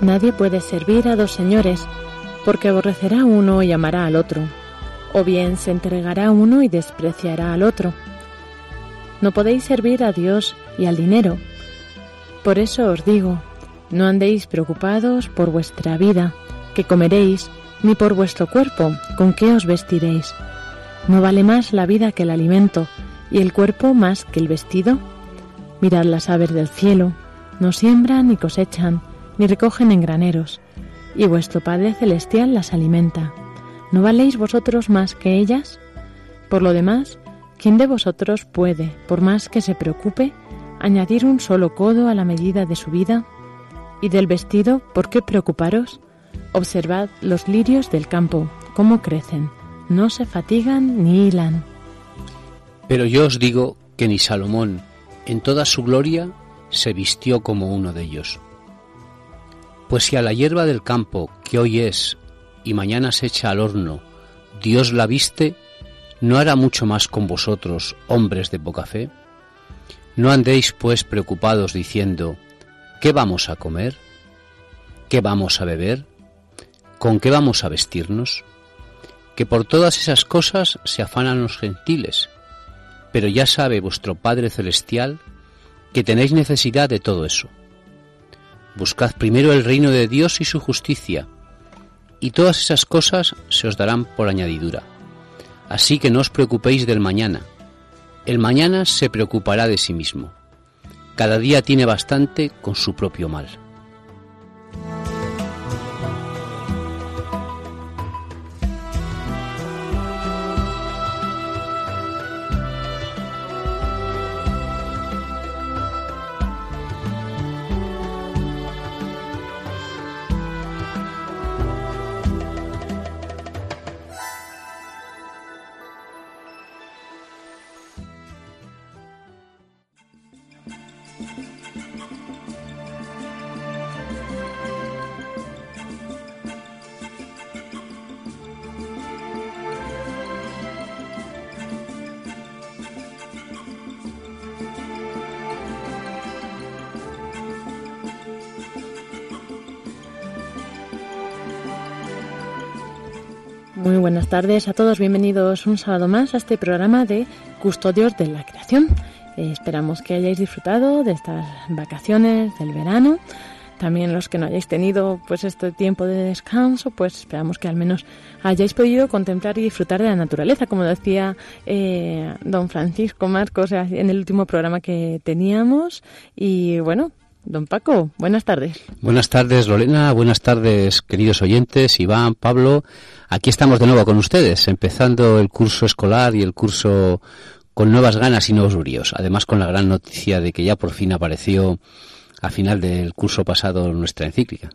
Nadie puede servir a dos señores, porque aborrecerá uno y amará al otro, o bien se entregará uno y despreciará al otro. No podéis servir a Dios y al dinero. Por eso os digo, no andéis preocupados por vuestra vida, que comeréis, ni por vuestro cuerpo, con qué os vestiréis. ¿No vale más la vida que el alimento, y el cuerpo más que el vestido? Mirad las aves del cielo, no siembran ni cosechan, ni recogen en graneros, y vuestro Padre Celestial las alimenta. ¿No valéis vosotros más que ellas? Por lo demás, ¿quién de vosotros puede, por más que se preocupe, añadir un solo codo a la medida de su vida? ¿Y del vestido, por qué preocuparos? Observad los lirios del campo, cómo crecen, no se fatigan ni hilan. Pero yo os digo que ni Salomón, en toda su gloria, se vistió como uno de ellos. Pues si a la hierba del campo, que hoy es y mañana se echa al horno, Dios la viste, ¿no hará mucho más con vosotros, hombres de poca fe? No andéis pues preocupados diciendo, ¿qué vamos a comer? ¿Qué vamos a beber? ¿Con qué vamos a vestirnos? Que por todas esas cosas se afanan los gentiles, pero ya sabe vuestro Padre Celestial que tenéis necesidad de todo eso. Buscad primero el reino de Dios y su justicia, y todas esas cosas se os darán por añadidura. Así que no os preocupéis del mañana. El mañana se preocupará de sí mismo. Cada día tiene bastante con su propio mal. Buenas tardes a todos, bienvenidos un sábado más a este programa de Custodios de la Creación. Eh, esperamos que hayáis disfrutado de estas vacaciones del verano. También los que no hayáis tenido pues este tiempo de descanso, pues esperamos que al menos hayáis podido contemplar y disfrutar de la naturaleza, como decía eh, don Francisco Marcos en el último programa que teníamos. Y bueno, Don Paco, buenas tardes. Buenas tardes, Lorena. Buenas tardes, queridos oyentes, Iván, Pablo. Aquí estamos de nuevo con ustedes, empezando el curso escolar y el curso con nuevas ganas y nuevos bríos. Además, con la gran noticia de que ya por fin apareció a final del curso pasado nuestra encíclica.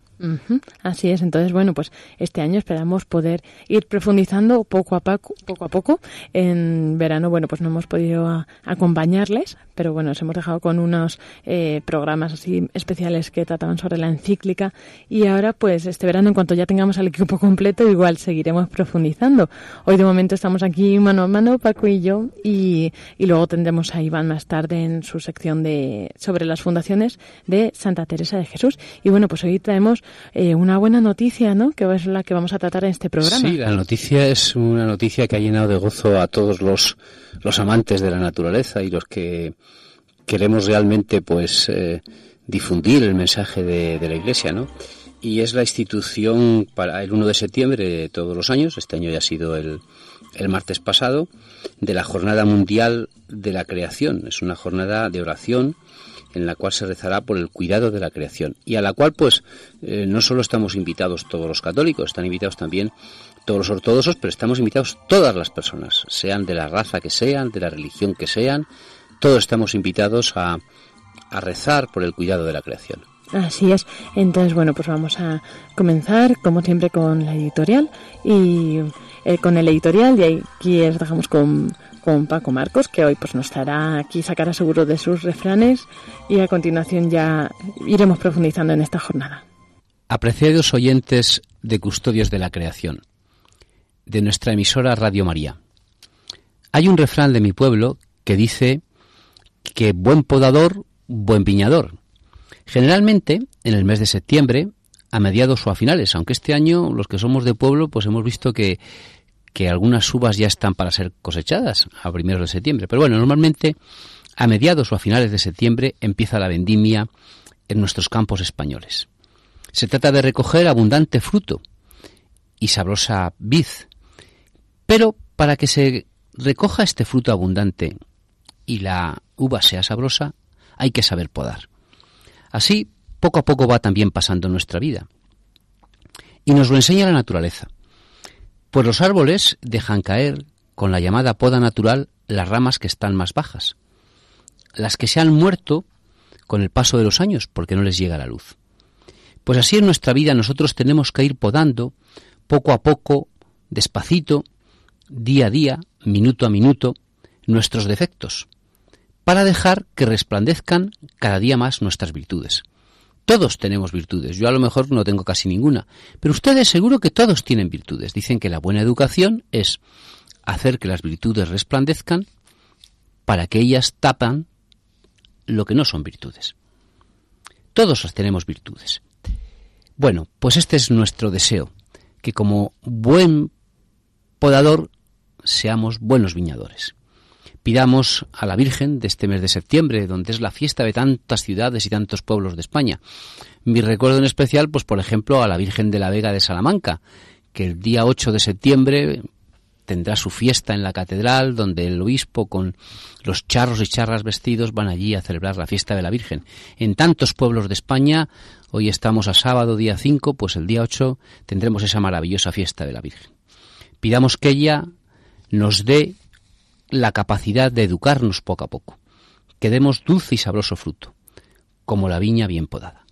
Así es, entonces bueno, pues este año esperamos poder ir profundizando poco a poco, poco a poco. En verano, bueno, pues no hemos podido acompañarles, pero bueno, nos hemos dejado con unos eh, programas así especiales que trataban sobre la encíclica y ahora pues este verano en cuanto ya tengamos al equipo completo igual seguiremos profundizando. Hoy de momento estamos aquí mano a mano, Paco y yo, y, y luego tendremos a Iván más tarde en su sección de sobre las fundaciones de Santa Teresa de Jesús. Y bueno, pues hoy traemos eh, una buena noticia, ¿no? Que es la que vamos a tratar en este programa. Sí, la noticia es una noticia que ha llenado de gozo a todos los, los amantes de la naturaleza y los que queremos realmente, pues, eh, difundir el mensaje de, de la Iglesia, ¿no? y es la institución para el 1 de septiembre de todos los años, este año ya ha sido el, el martes pasado, de la Jornada Mundial de la Creación. Es una jornada de oración en la cual se rezará por el cuidado de la creación y a la cual pues eh, no solo estamos invitados todos los católicos, están invitados también todos los ortodoxos, pero estamos invitados todas las personas, sean de la raza que sean, de la religión que sean, todos estamos invitados a, a rezar por el cuidado de la creación. Así es. Entonces, bueno, pues vamos a comenzar, como siempre, con la editorial y eh, con el editorial. Y aquí les dejamos con, con Paco Marcos, que hoy pues nos estará aquí, sacará seguro de sus refranes y a continuación ya iremos profundizando en esta jornada. Apreciados oyentes de Custodios de la Creación, de nuestra emisora Radio María. Hay un refrán de mi pueblo que dice que buen podador, buen viñador. Generalmente, en el mes de septiembre, a mediados o a finales, aunque este año los que somos de pueblo, pues hemos visto que que algunas uvas ya están para ser cosechadas a primeros de septiembre. Pero bueno, normalmente a mediados o a finales de septiembre empieza la vendimia en nuestros campos españoles. Se trata de recoger abundante fruto y sabrosa vid. Pero para que se recoja este fruto abundante y la uva sea sabrosa, hay que saber podar. Así, poco a poco va también pasando nuestra vida. Y nos lo enseña la naturaleza. Pues los árboles dejan caer con la llamada poda natural las ramas que están más bajas, las que se han muerto con el paso de los años porque no les llega la luz. Pues así en nuestra vida nosotros tenemos que ir podando poco a poco, despacito, día a día, minuto a minuto, nuestros defectos, para dejar que resplandezcan cada día más nuestras virtudes. Todos tenemos virtudes. Yo a lo mejor no tengo casi ninguna. Pero ustedes seguro que todos tienen virtudes. Dicen que la buena educación es hacer que las virtudes resplandezcan para que ellas tapan lo que no son virtudes. Todos tenemos virtudes. Bueno, pues este es nuestro deseo, que como buen podador seamos buenos viñadores pidamos a la Virgen de este mes de septiembre, donde es la fiesta de tantas ciudades y tantos pueblos de España. Mi recuerdo en especial, pues por ejemplo, a la Virgen de la Vega de Salamanca, que el día 8 de septiembre tendrá su fiesta en la catedral, donde el obispo con los charros y charras vestidos van allí a celebrar la fiesta de la Virgen. En tantos pueblos de España, hoy estamos a sábado día 5, pues el día 8 tendremos esa maravillosa fiesta de la Virgen. Pidamos que ella nos dé la capacidad de educarnos poco a poco, que demos dulce y sabroso fruto, como la viña bien podada.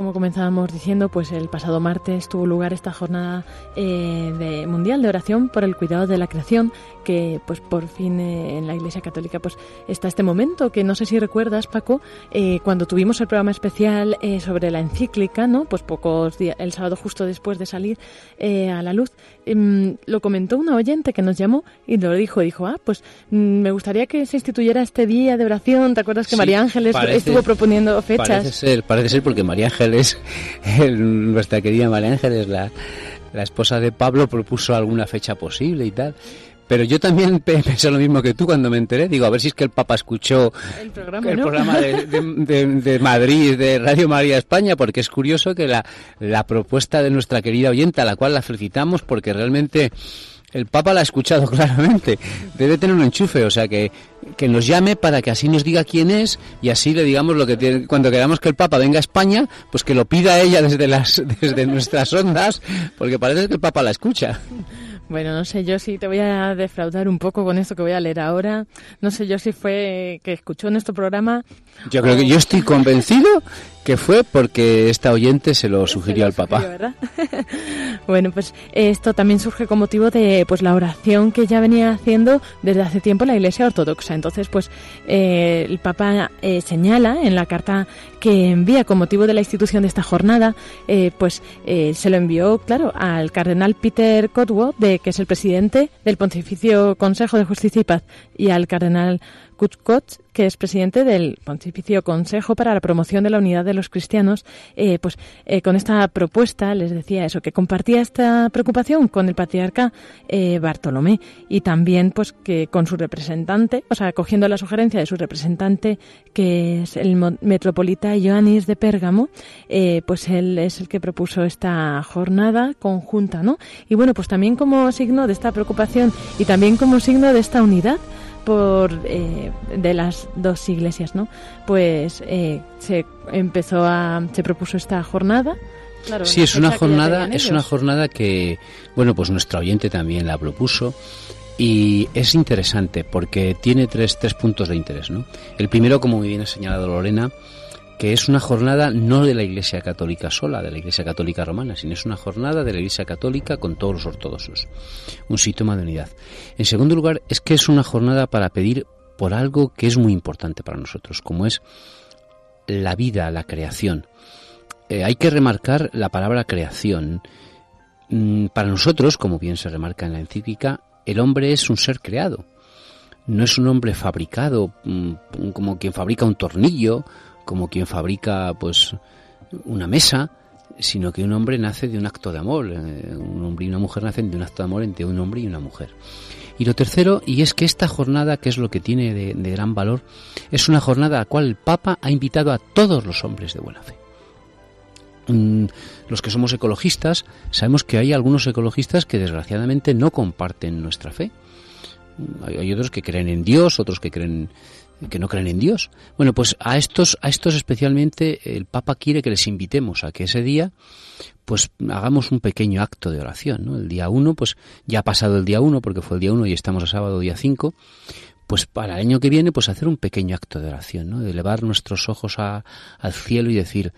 Como comenzábamos diciendo, pues el pasado martes tuvo lugar esta jornada eh, de, mundial de oración por el cuidado de la creación, que pues por fin eh, en la Iglesia Católica pues está este momento que no sé si recuerdas, Paco, eh, cuando tuvimos el programa especial sobre la encíclica, ¿no? Pues pocos días, el sábado justo después de salir a la luz, em, lo comentó una oyente que nos llamó y lo dijo, dijo, ah, pues mm, me gustaría que se instituyera este día de oración. ¿Te acuerdas que María Ángeles estuvo proponiendo fechas? Parece ser, parece ser porque María Ángeles Ángeles, nuestra querida María Ángeles, la, la esposa de Pablo, propuso alguna fecha posible y tal. Pero yo también pensé lo mismo que tú cuando me enteré. Digo, a ver si es que el Papa escuchó el programa, el programa de, de, Madrid, de Radio María España, porque es curioso que la, la propuesta de nuestra querida oyenta, a la cual la felicitamos, porque realmente el Papa la ha escuchado claramente. Debe tener un enchufe, o sea que, que nos llame para que así nos diga quién es y así le digamos lo que tiene. Cuando queramos que el Papa venga a España, pues que lo pida ella desde las desde nuestras ondas, porque parece que el Papa la escucha. Bueno, no sé yo si te voy a defraudar un poco con esto que voy a leer ahora. No sé yo si fue que escuchó nuestro programa. Yo creo que yo estoy convencido que fue porque esta oyente se lo sugirió al Papa. bueno, pues esto también surge con motivo de pues la oración que ya venía haciendo desde hace tiempo la Iglesia Ortodoxa. Entonces, pues eh, el Papa eh, señala en la carta que envía con motivo de la institución de esta jornada, eh, pues se lo envió, claro, al cardenal Peter Cotwood, de, que es el presidente del Pontificio Consejo de Justicia y Paz, y al cardenal que es presidente del Pontificio Consejo para la Promoción de la Unidad de los Cristianos, eh, pues eh, con esta propuesta les decía eso, que compartía esta preocupación con el patriarca eh, Bartolomé y también pues que con su representante, o sea, cogiendo la sugerencia de su representante, que es el metropolita Ioannis de Pérgamo, pues él es el que propuso esta jornada conjunta, ¿no? Y bueno, pues también como signo de esta preocupación y también como signo de esta unidad, por eh, de las dos iglesias, ¿no? Pues eh, se empezó a se propuso esta jornada. sí, es una jornada, es una jornada que, bueno, pues nuestro oyente también la propuso y es interesante porque tiene tres, tres puntos de interés, ¿no? El primero, como muy bien ha señalado Lorena, que es una jornada no de la Iglesia Católica sola, de la Iglesia Católica Romana, sino es una jornada de la Iglesia Católica con todos los ortodoxos. Un síntoma de unidad. En segundo lugar, es que es una jornada para pedir por algo que es muy importante para nosotros, como es la vida, la creación. Eh, hay que remarcar la palabra creación. Mm, para nosotros, como bien se remarca en la encíclica, el hombre es un ser creado. No es un hombre fabricado mm, como quien fabrica un tornillo como quien fabrica pues una mesa, sino que un hombre nace de un acto de amor, eh, un hombre y una mujer nacen de un acto de amor entre un hombre y una mujer. Y lo tercero, y es que esta jornada, que es lo que tiene de, gran valor, es una jornada a la cual el Papa ha invitado a todos los hombres de buena fe. Mm, los que somos ecologistas, sabemos que hay algunos ecologistas que desgraciadamente no comparten nuestra fe. Hay, otros que creen en Dios, otros que creen que no creen en Dios. Bueno, pues a estos, a estos especialmente el Papa quiere que les invitemos a que ese día pues hagamos un pequeño acto de oración. ¿no? El día uno, pues ya ha pasado el día uno, porque fue el día uno y estamos a sábado día cinco, pues para el año que viene, pues hacer un pequeño acto de oración, ¿no? de elevar nuestros ojos al cielo y decir,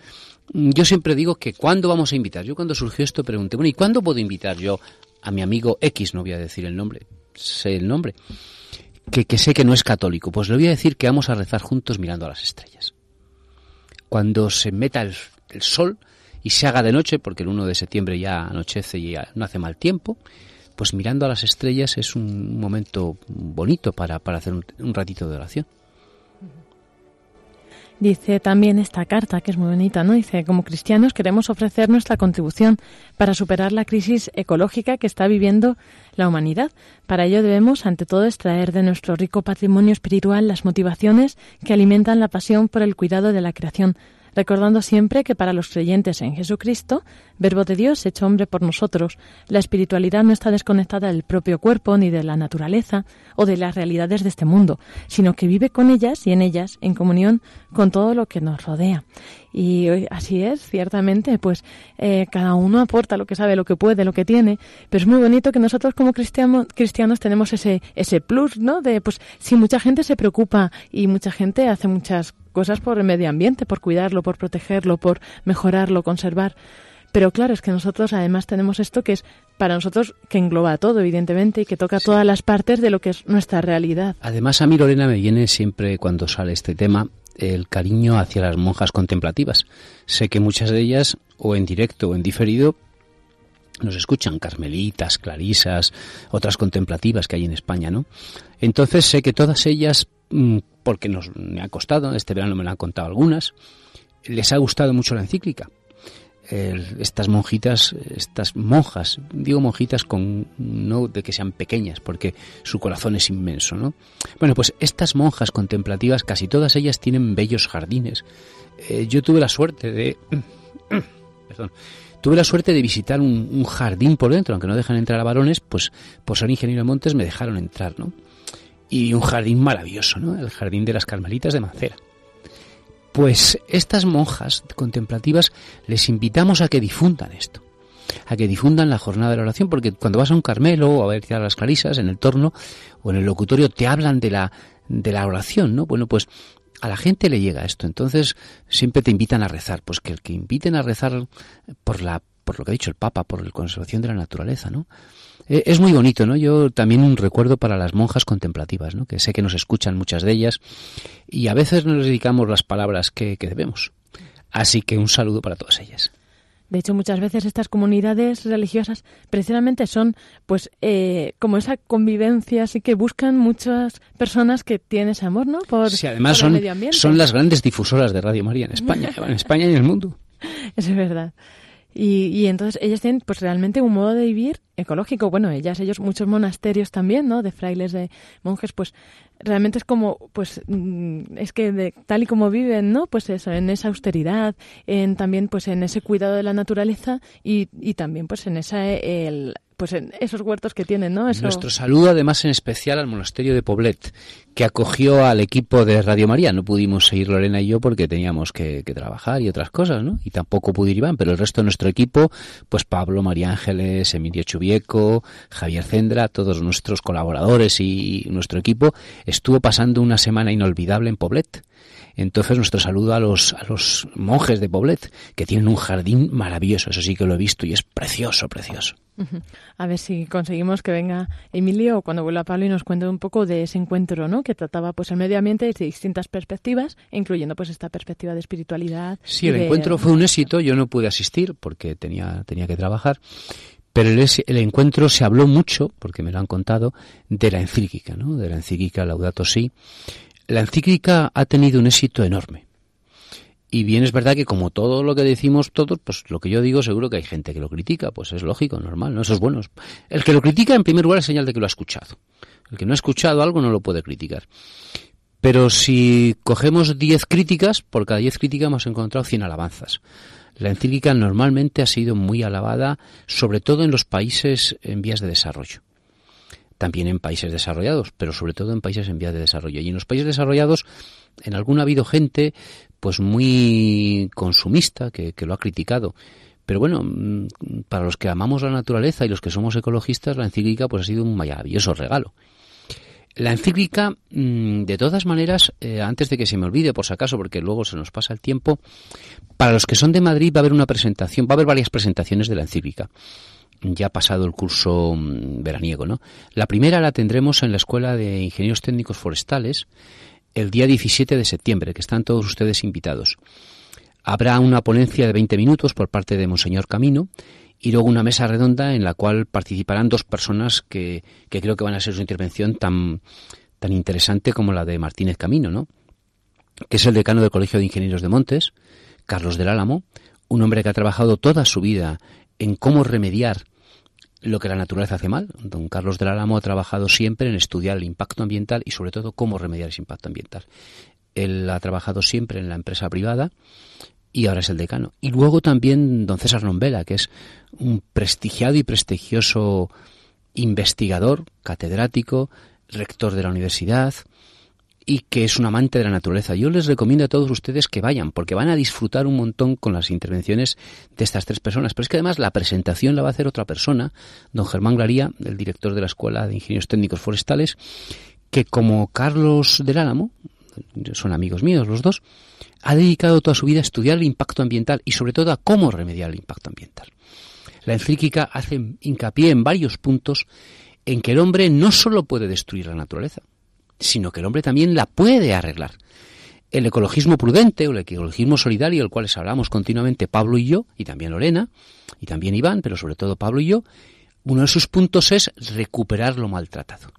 yo siempre digo que ¿cuándo vamos a invitar? Yo cuando surgió esto pregunté, bueno, ¿y cuándo puedo invitar yo a mi amigo X, no voy a decir el nombre, sé el nombre, que, sé que no es católico, pues le voy a decir que vamos a rezar juntos mirando a las estrellas. Cuando se meta el, sol y se haga de noche, porque el 1 de septiembre ya anochece y ya no hace mal tiempo, pues mirando a las estrellas es un momento bonito para, para hacer un ratito de oración. Dice también esta carta, que es muy bonita, ¿no? Dice, como cristianos queremos ofrecer nuestra contribución para superar la crisis ecológica que está viviendo la humanidad. Para ello debemos, ante todo, extraer de nuestro rico patrimonio espiritual las motivaciones que alimentan la pasión por el cuidado de la creación, recordando siempre que para los creyentes en Jesucristo, Verbo de Dios hecho hombre por nosotros, la espiritualidad no está desconectada del propio cuerpo ni de la naturaleza o de las realidades de este mundo, sino que vive con ellas y en ellas en comunión con todo lo que nos rodea. Y así es, ciertamente, pues eh, cada uno aporta lo que sabe, lo que puede, lo que tiene, pero es muy bonito que nosotros como cristianos tenemos ese, ese plus, ¿no? De, pues, si mucha gente se preocupa y mucha gente hace muchas cosas por el medio ambiente, por cuidarlo, por protegerlo, por mejorarlo, conservar. Pero claro, es que nosotros además tenemos esto que es para nosotros que engloba todo, evidentemente, y que toca todas las partes de lo que es nuestra realidad. Además, a mí, Lorena, me viene siempre cuando sale este tema el cariño hacia las monjas contemplativas. Sé que muchas de ellas, o en directo o en diferido, nos escuchan carmelitas, clarisas, otras contemplativas que hay en España, ¿no? Entonces sé que todas ellas porque nos, me ha costado, este verano me lo han contado algunas, les ha gustado mucho la encíclica. estas monjitas, estas monjas, digo monjitas con no de que sean pequeñas, porque su corazón es inmenso, ¿no? Bueno, pues estas monjas contemplativas, casi todas ellas tienen bellos jardines. Eh, yo tuve la suerte de, perdón, tuve la suerte de visitar un, un, jardín por dentro, aunque no dejan entrar a varones, pues por ser ingeniero de montes me dejaron entrar, ¿no? Y un jardín maravilloso, ¿no? El jardín de las Carmelitas de Mancera. Pues estas monjas contemplativas les invitamos a que difundan esto, a que difundan la jornada de la oración, porque cuando vas a un Carmelo o a ver a las Clarisas en el torno o en el locutorio te hablan de la de la oración, ¿no? Bueno, pues a la gente le llega esto, entonces siempre te invitan a rezar, pues que el que inviten a rezar por la por lo que ha dicho el Papa, por la conservación de la naturaleza, ¿no? Eh, es muy bonito, ¿no? Yo también un recuerdo para las monjas contemplativas, ¿no? Que sé que nos escuchan muchas de ellas y a veces no les dedicamos las palabras que, que debemos. Así que un saludo para todas ellas. De hecho, muchas veces estas comunidades religiosas precisamente son, pues, eh, como esa convivencia, así que buscan muchas personas que tienen ese amor, ¿no? Por, sí, además son, son las grandes difusoras de Radio María en España, en España y en el mundo. Eso es verdad. Y, y entonces ellas tienen pues realmente un modo de vivir ecológico. Bueno, ellas, ellos, muchos monasterios también, ¿no? De frailes, de monjes, pues realmente es como, pues, mm, es que de, tal y como viven, ¿no? Pues eso, en esa austeridad, en también, pues, en ese cuidado de la naturaleza y, y también, pues, en esa, el, pues en esos huertos que tienen, ¿no? Nuestro saludo además en especial al monasterio de Poblet, que acogió al equipo de Radio María. No pudimos seguir Lorena y yo porque teníamos que, trabajar y otras cosas, ¿no? Y tampoco pudo ir Iván, pero el resto de nuestro equipo, pues Pablo, María Ángeles, Emilio Chubieco, Javier Cendra, todos nuestros colaboradores y nuestro equipo, estuvo pasando una semana inolvidable en Poblet entonces nuestro saludo a los, a los monjes de Poblet, que tienen un jardín maravilloso, eso sí que lo he visto y es precioso, precioso. A ver si conseguimos que venga Emilio o cuando vuelva Pablo y nos cuente un poco de ese encuentro, ¿no? Que trataba pues el medio ambiente desde distintas perspectivas, incluyendo pues esta perspectiva de espiritualidad. Sí, el encuentro fue un éxito. Yo no pude asistir porque tenía tenía que trabajar, pero el, el, encuentro se habló mucho, porque me lo han contado, de la encíclica, ¿no? De la encíclica Laudato Si, la encíclica ha tenido un éxito enorme. Y bien es verdad que como todo lo que decimos todos, pues lo que yo digo seguro que hay gente que lo critica, pues es lógico, normal, ¿no? Eso es bueno. El que lo critica en primer lugar es señal de que lo ha escuchado. El que no ha escuchado algo no lo puede criticar. Pero si cogemos 10 críticas, por cada 10 críticas hemos encontrado 100 alabanzas. La encíclica normalmente ha sido muy alabada, sobre todo en los países en vías de desarrollo también en países desarrollados, pero sobre todo en países en vías de desarrollo. Y en los países desarrollados, en alguno ha habido gente pues muy consumista que, lo ha criticado. Pero bueno, mm, para los que amamos la naturaleza y los que somos ecologistas, la encíclica pues ha sido un maravilloso regalo. La encíclica, mm, de todas maneras, eh, antes de que se me olvide, por si acaso, porque luego se nos pasa el tiempo, para los que son de Madrid va a haber una presentación, va a haber varias presentaciones de la encíclica ya pasado el curso mm, veraniego, ¿no? La primera la tendremos en la Escuela de Ingenieros Técnicos Forestales el día 17 de septiembre, que están todos ustedes invitados. Habrá una ponencia de 20 minutos por parte de Monseñor Camino y luego una mesa redonda en la cual participarán dos personas que, que creo que van a ser su intervención tan, tan interesante como la de Martínez Camino, ¿no? que es el decano del Colegio de Ingenieros de Montes, Carlos del Álamo, un hombre que ha trabajado toda su vida en cómo remediar lo que la naturaleza hace mal. Don Carlos del Álamo ha trabajado siempre en estudiar el impacto ambiental y sobre todo cómo remediar ese impacto ambiental. Él ha trabajado siempre en la empresa privada y ahora es el decano. Y luego también don César Nombela, que es un prestigiado y prestigioso investigador, catedrático, rector de la universidad, y que es un amante de la naturaleza. Yo les recomiendo a todos ustedes que vayan, porque van a disfrutar un montón con las intervenciones de estas tres personas. Pero es que además la presentación la va a hacer otra persona, don Germán Glaría, el director de la Escuela de Ingenieros Técnicos Forestales, que como Carlos del Álamo, son amigos míos los dos, ha dedicado toda su vida a estudiar el impacto ambiental y sobre todo a cómo remediar el impacto ambiental. La encíclica hace hincapié en varios puntos en que el hombre no solo puede destruir la naturaleza, sino que el hombre también la puede arreglar. El ecologismo prudente o el ecologismo solidario, del cual hablamos continuamente Pablo y yo, y también Lorena, y también Iván, pero sobre todo Pablo y yo, uno de sus puntos es recuperar lo maltratado.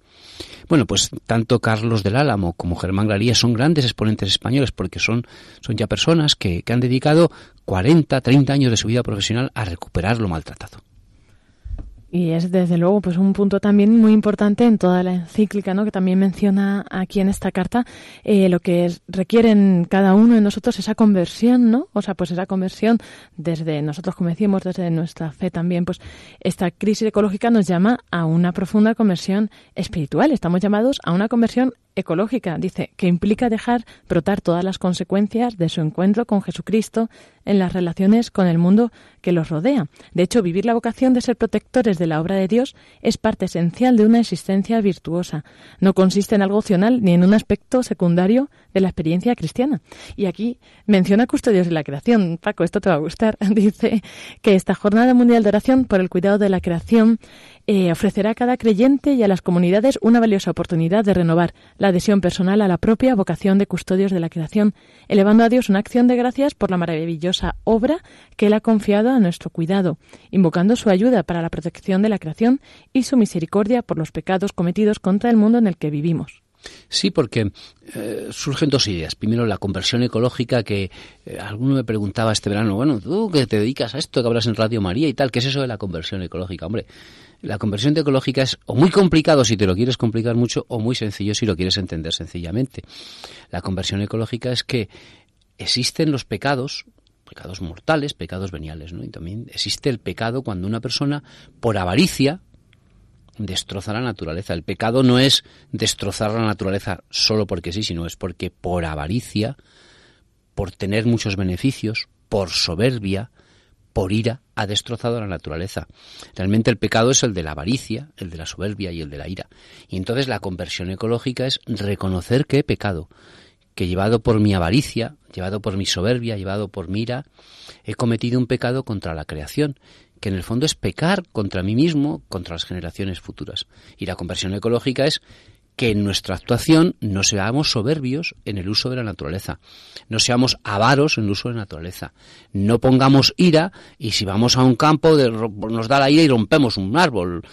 Bueno, pues tanto Carlos del Álamo como Germán Glaría son grandes exponentes españoles porque son, son ya personas que, que han dedicado 40, 30 años de su vida profesional a recuperar lo maltratado. Y es desde luego pues un punto también muy importante en toda la encíclica, ¿no? que también menciona aquí en esta carta eh, lo que requieren cada uno de nosotros esa conversión, ¿no? O sea, pues esa conversión desde nosotros, como decimos, desde nuestra fe también, pues esta crisis ecológica nos llama a una profunda conversión espiritual. Estamos llamados a una conversión ecológica, dice, que implica dejar brotar todas las consecuencias de su encuentro con Jesucristo en las relaciones con el mundo que los rodea. De hecho, vivir la vocación de ser protectores de la obra de Dios es parte esencial de una existencia virtuosa. No consiste en algo opcional ni en un aspecto secundario de la experiencia cristiana. Y aquí menciona Custodios de la Creación. Paco, esto te va a gustar. Dice que esta Jornada Mundial de Oración por el Cuidado de la Creación eh, ofrecerá a cada creyente y a las comunidades una valiosa oportunidad de renovar la adhesión personal a la propia vocación de custodios de la creación, elevando a Dios una acción de gracias por la maravillosa obra que Él ha confiado a nuestro cuidado, invocando su ayuda para la protección de la creación y su misericordia por los pecados cometidos contra el mundo en el que vivimos. Sí, porque eh, surgen dos ideas. Primero, la conversión ecológica, que eh, alguno me preguntaba este verano, bueno, tú que te dedicas a esto, que hablas en Radio María y tal, ¿qué es eso de la conversión ecológica? Hombre, la conversión ecológica es o muy complicado si te lo quieres complicar mucho o muy sencillo si lo quieres entender sencillamente. La conversión ecológica es que existen los pecados, pecados mortales, pecados veniales, ¿no? Y también existe el pecado cuando una persona, por avaricia, destroza la naturaleza. El pecado no es destrozar la naturaleza solo porque sí, sino es porque por avaricia, por tener muchos beneficios, por soberbia, por ira, ha destrozado la naturaleza. Realmente el pecado es el de la avaricia, el de la soberbia y el de la ira. Y entonces la conversión ecológica es reconocer que he pecado, que llevado por mi avaricia, llevado por mi soberbia, llevado por mi ira, he cometido un pecado contra la creación que en el fondo es pecar contra mí mismo, contra las generaciones futuras. Y la conversión ecológica es que en nuestra actuación no seamos soberbios en el uso de la naturaleza, no seamos avaros en el uso de la naturaleza, no pongamos ira y si vamos a un campo nos da la ira y rompemos un árbol.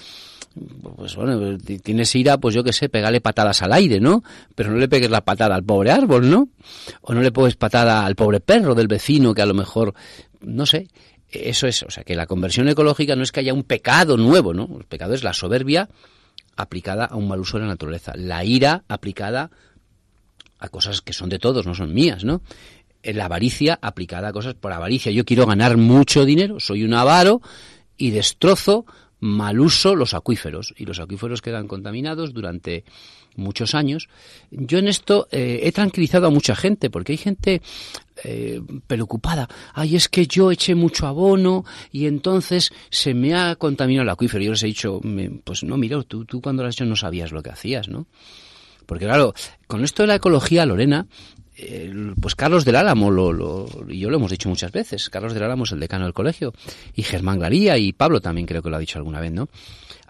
Pues bueno, tienes ira, pues yo qué sé, pegale patadas al aire, ¿no? Pero no le pegues la patada al pobre árbol, ¿no? O no le pones patada al pobre perro del vecino que a lo mejor, no sé, eso es, o sea, que la conversión ecológica no es que haya un pecado nuevo, ¿no? El pecado es la soberbia aplicada a un mal uso de la naturaleza, la ira aplicada a cosas que son de todos, no son mías, ¿no? La avaricia aplicada a cosas por avaricia. Yo quiero ganar mucho dinero, soy un avaro y destrozo mal uso los acuíferos y los acuíferos quedan contaminados durante muchos años. Yo en esto eh, he tranquilizado a mucha gente porque hay gente eh, preocupada. Ay, es que yo eché mucho abono y entonces se me ha contaminado el acuífero. Yo les he dicho, pues no, mira, tú, tú cuando lo has hecho no sabías lo que hacías, ¿no? Porque claro, con esto de la ecología, Lorena, pues Carlos del Álamo, lo, y yo lo hemos dicho muchas veces, Carlos del Álamo es el decano del colegio, y Germán Glaría y Pablo también creo que lo ha dicho alguna vez, ¿no?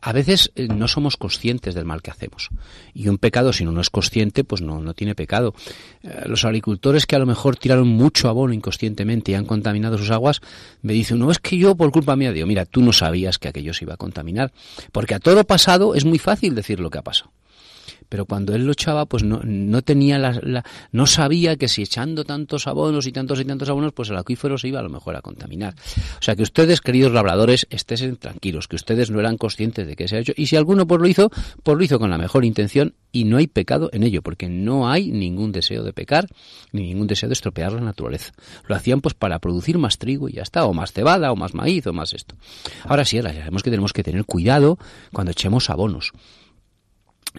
A veces eh, no somos conscientes del mal que hacemos. Y un pecado, si uno no es consciente, pues no, no tiene pecado. Eh, los agricultores que a lo mejor tiraron mucho abono inconscientemente y han contaminado sus aguas, me dicen, no, es que yo por culpa mía digo, mira, tú no sabías que aquello se iba a contaminar. Porque a todo pasado es muy fácil decir lo que ha pasado pero cuando él lo echaba, pues no, no tenía la, no sabía que si echando tantos abonos y tantos y tantos abonos, pues el acuífero se iba a lo mejor a contaminar. O sea que ustedes, queridos labradores, estén tranquilos, que ustedes no eran conscientes de que se ha hecho, y si alguno pues lo hizo, pues lo hizo con la mejor intención y no hay pecado en ello, porque no hay ningún deseo de pecar, ni ningún deseo de estropear la naturaleza. Lo hacían pues para producir más trigo y ya está, o más cebada, o más maíz, o más esto. Ahora sí, ahora sabemos que tenemos que tener cuidado cuando echemos abonos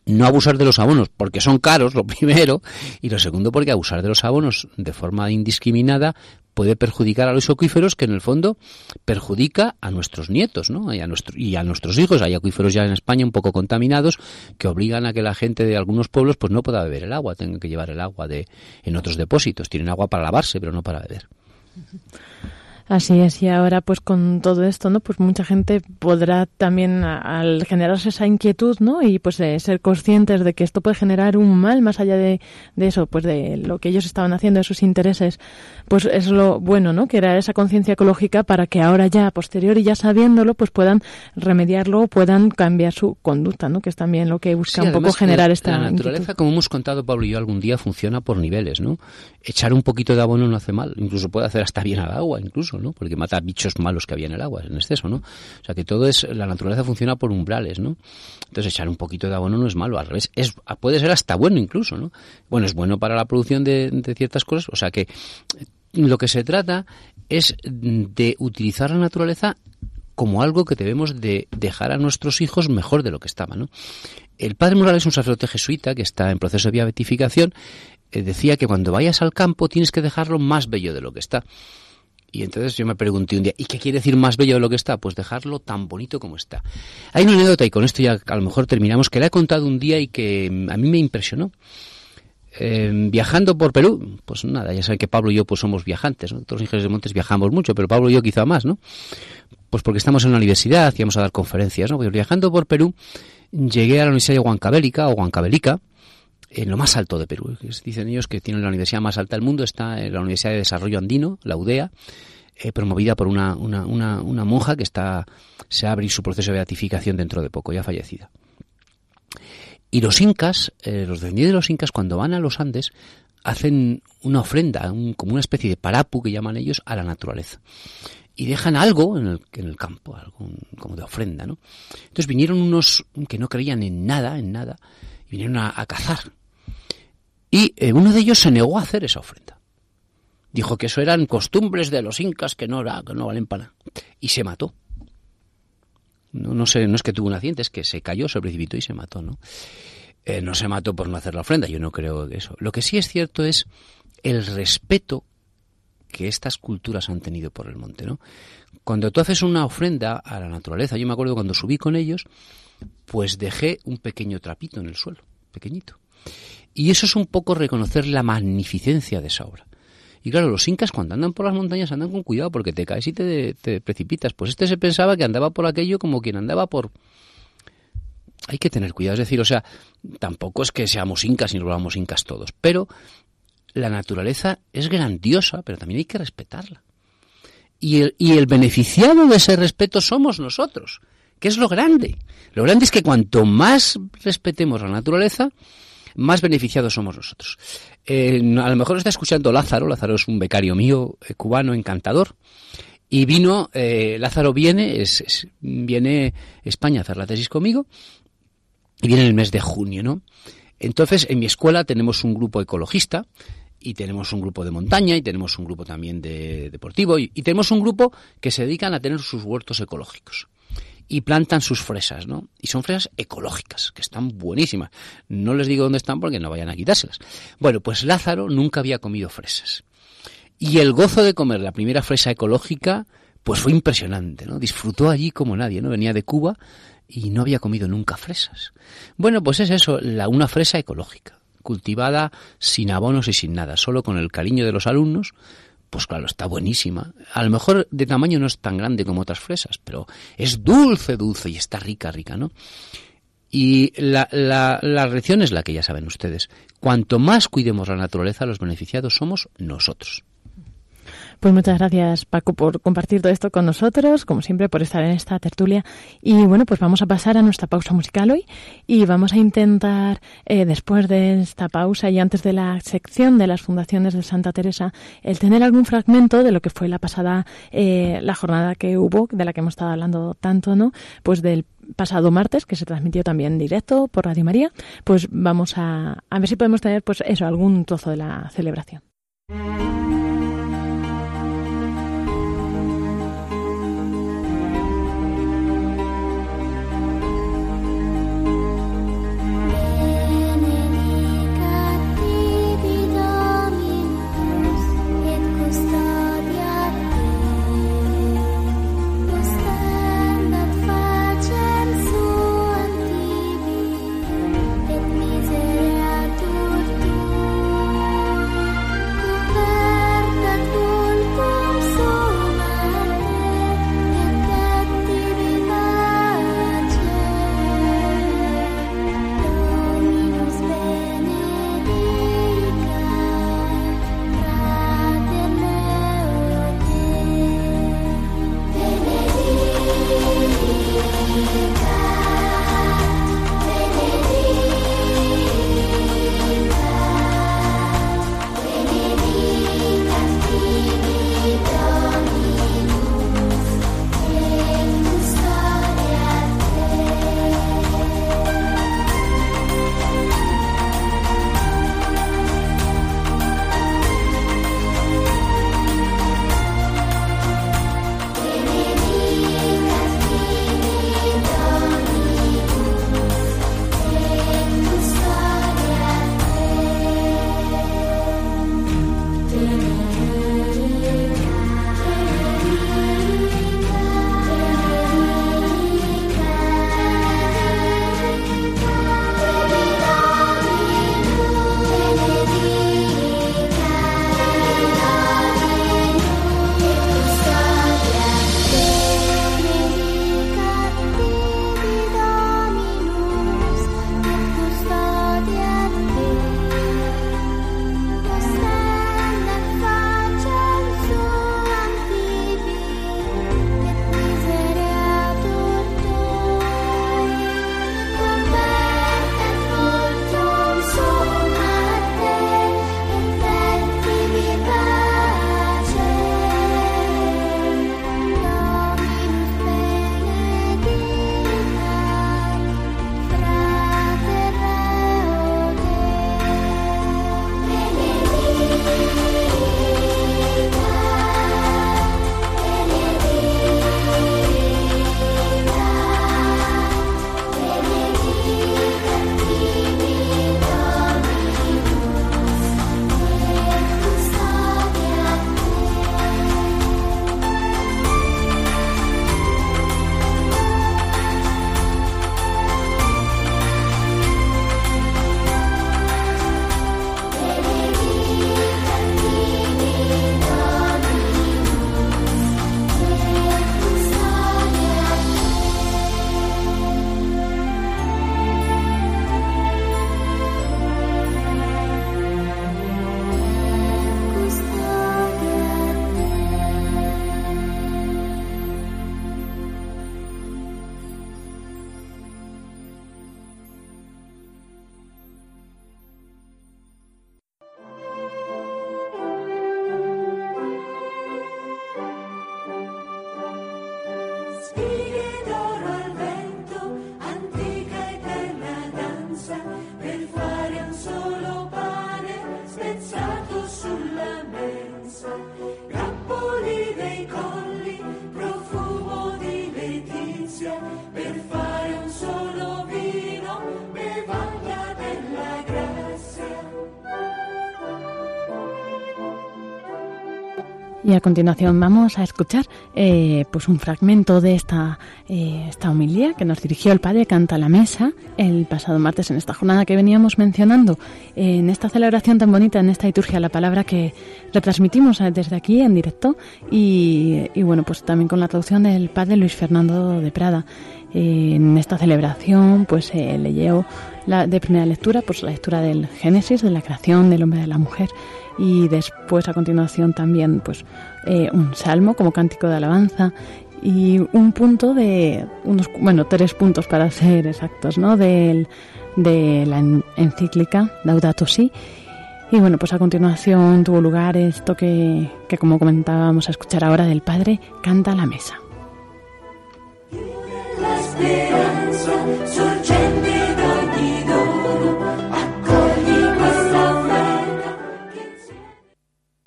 no abusar de los abonos porque son caros, lo primero, y lo segundo porque abusar de los abonos de forma indiscriminada puede perjudicar a los acuíferos que en el fondo perjudica a nuestros nietos ¿no? y, a nuestro, y a nuestros hijos. Hay acuíferos ya en España un poco contaminados que obligan a que la gente de algunos pueblos pues no pueda beber el agua, tengan que llevar el agua de, en otros depósitos. Tienen agua para lavarse, pero no para beber. Así es, y ahora pues con todo esto, ¿no? Pues mucha gente podrá también al generarse esa inquietud, ¿no? Y pues ser conscientes de que esto puede generar un mal más allá de, de, eso, pues de lo que ellos estaban haciendo, de sus intereses, pues es lo bueno, ¿no? Que era esa conciencia ecológica para que ahora ya, a posteriori, ya sabiéndolo, pues puedan remediarlo, puedan cambiar su conducta, ¿no? Que es también lo que busca un poco generar esta La naturaleza, como hemos contado Pablo y yo algún día, funciona por niveles, ¿no? Echar un poquito de abono no hace mal, incluso puede hacer hasta bien al agua, incluso. ¿No? Porque mata bichos malos que había en el agua en exceso, ¿no? O sea que todo es, la naturaleza funciona por umbrales, ¿no? Entonces echar un poquito de abono no es malo, al revés, es, puede ser hasta bueno incluso, ¿no? Bueno, es bueno para la producción de, de ciertas cosas, o sea que lo que se trata es de utilizar la naturaleza como algo que debemos de dejar a nuestros hijos mejor de lo que estaban. ¿no? El padre Morales, un sacerdote jesuita que está en proceso de beatificación, eh, decía que cuando vayas al campo tienes que dejarlo más bello de lo que está. Y entonces yo me pregunté un día, ¿y qué quiere decir más bello de lo que está? Pues dejarlo tan bonito como está. Hay una anécdota, y con esto ya a lo mejor terminamos, que le he contado un día y que mm, a mí me impresionó. Em, viajando por Perú, pues nada, ya saben que Pablo y yo pues somos viajantes, ¿no? Todos los ingenieros de montes viajamos mucho, pero Pablo y yo quizá más, ¿no? Pues porque estamos en una universidad, íbamos a dar conferencias, ¿no? Pues viajando por Perú, llegué a la Universidad de Huancavelica o Huancavelica, en lo más alto de Perú. Dicen ellos que tienen la universidad más alta del mundo, está la Universidad de Desarrollo Andino, la UDEA, eh, promovida por una, monja que está se abre su proceso de beatificación dentro de poco, ya fallecida. Y los incas, eh, los descendientes de los incas, cuando van a los Andes, hacen una ofrenda, como una especie de parapu que llaman ellos, a la naturaleza. Y dejan algo en el, campo, algo como de ofrenda, ¿no? Entonces vinieron unos que no creían en nada, en nada, y vinieron a, a cazar y eh, uno de ellos se negó a hacer esa ofrenda. Dijo que eso eran costumbres de los incas que no, valen para nada. Y se mató. No, no, sé, no es que tuvo un accidente, es que se cayó, se precipitó y se mató, ¿no? Eh, no se mató por no hacer la ofrenda, yo no creo que eso. Lo que sí es cierto es el respeto que estas culturas han tenido por el monte. Cuando tú haces una ofrenda a la naturaleza, yo me acuerdo cuando subí con ellos, pues dejé un pequeño trapito en el suelo, pequeñito. Y eso es un poco reconocer la magnificencia de esa obra. Y claro, los incas cuando andan por las montañas andan con cuidado porque te caes y te, precipitas. Pues este se pensaba que andaba por aquello como quien andaba por... Hay que tener cuidado, es decir, o sea, tampoco es que seamos incas y nos volvamos incas todos, pero la naturaleza es grandiosa, pero también hay que respetarla. Y el, y el beneficiado de ese respeto somos nosotros, que es lo grande. Lo grande es que cuanto más respetemos la naturaleza, más beneficiados somos nosotros. Eh, a lo mejor está escuchando Lázaro, Lázaro es un becario mío, eh, cubano, encantador, y vino, eh, Lázaro viene, es, viene a España a hacer la tesis conmigo, y viene en el mes de junio, ¿no? Entonces, en mi escuela tenemos un grupo ecologista, y tenemos un grupo de montaña y tenemos un grupo también de deportivo y, y, tenemos un grupo que se dedican a tener sus huertos ecológicos y plantan sus fresas, ¿no? Y son fresas ecológicas, que están buenísimas. No les digo dónde están porque no vayan a quitárselas. Bueno, pues Lázaro nunca había comido fresas. Y el gozo de comer la primera fresa ecológica, pues fue impresionante, ¿no? Disfrutó allí como nadie, ¿no? Venía de Cuba y no había comido nunca fresas. Bueno, pues es eso, la, una fresa ecológica, cultivada sin abonos y sin nada, solo con el cariño de los alumnos, pues claro, está buenísima. A lo mejor de tamaño no es tan grande como otras fresas, pero es dulce, dulce y está rica, rica, ¿no? Y la, la, la reacción es la que ya saben ustedes. Cuanto más cuidemos la naturaleza, los beneficiados somos nosotros. Pues muchas gracias Paco por compartir todo esto con nosotros, como siempre por estar en esta tertulia. Y bueno, pues vamos a pasar a nuestra pausa musical hoy y vamos a intentar, eh, después de esta pausa y antes de la sección de las fundaciones de Santa Teresa, el tener algún fragmento de lo que fue la pasada, eh, la jornada que hubo, de la que hemos estado hablando tanto, ¿no? Pues del pasado martes, que se transmitió también directo por Radio María, pues vamos a, a ver si podemos tener, pues eso, algún trozo de la celebración. Y a continuación vamos a escuchar eh, pues un fragmento de esta, eh, esta homilía que nos dirigió el padre Canta la Mesa el pasado martes en esta jornada que veníamos mencionando, en esta celebración tan bonita, en esta liturgia, la palabra que retransmitimos desde aquí en directo y, y bueno, pues también con la traducción del padre Luis Fernando de Prada. en esta celebración pues eh, leyó la, de primera lectura pues la lectura del Génesis, de la creación del hombre y de la mujer y después a continuación también pues eh, un salmo como cántico de alabanza y un punto de unos bueno tres puntos para ser exactos no de la encíclica Laudato Si. Y bueno pues a continuación tuvo lugar esto que, que como comentábamos a escuchar ahora del padre canta la mesa